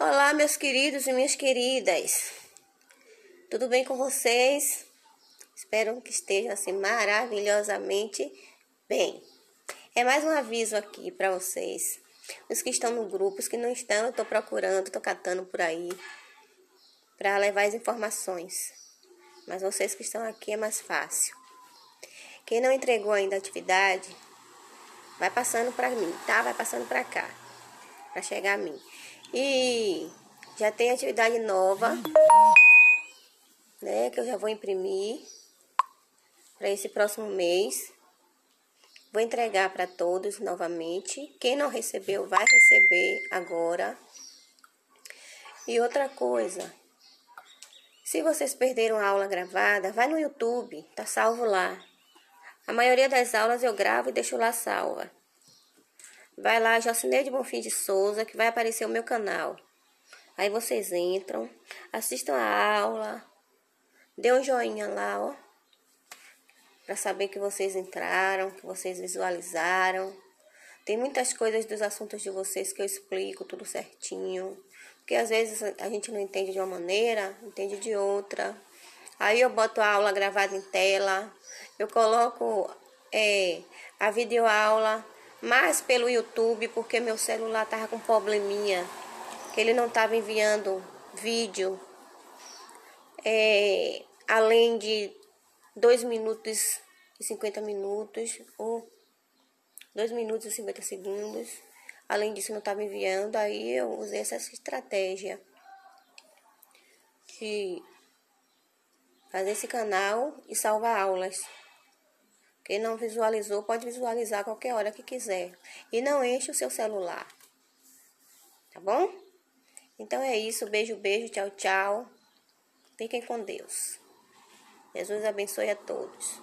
Olá, meus queridos e minhas queridas. Tudo bem com vocês? Espero que estejam assim maravilhosamente bem. É mais um aviso aqui para vocês. Os que estão no grupo, os que não estão, eu estou procurando, estou catando por aí para levar as informações. Mas vocês que estão aqui é mais fácil. Quem não entregou ainda a atividade, vai passando para mim, tá? Vai passando para cá, para chegar a mim. E já tem atividade nova, né? Que eu já vou imprimir para esse próximo mês. Vou entregar para todos novamente. Quem não recebeu, vai receber agora. E outra coisa, se vocês perderam a aula gravada, vai no YouTube, tá salvo lá. A maioria das aulas eu gravo e deixo lá salva. Vai lá, Jocineide Bonfim de Souza, que vai aparecer o meu canal. Aí vocês entram, assistam a aula, dê um joinha lá, ó. Pra saber que vocês entraram, que vocês visualizaram. Tem muitas coisas dos assuntos de vocês que eu explico tudo certinho. Porque às vezes a gente não entende de uma maneira, entende de outra. Aí eu boto a aula gravada em tela. Eu coloco é, a videoaula mais pelo YouTube, porque meu celular tava com probleminha, que ele não estava enviando vídeo é, além de 2 minutos e 50 minutos, ou 2 minutos e 50 segundos. Além disso, não estava enviando, aí eu usei essa estratégia de fazer esse canal e salvar aulas. Quem não visualizou pode visualizar qualquer hora que quiser. E não enche o seu celular. Tá bom? Então é isso. Beijo, beijo. Tchau, tchau. Fiquem com Deus. Jesus abençoe a todos.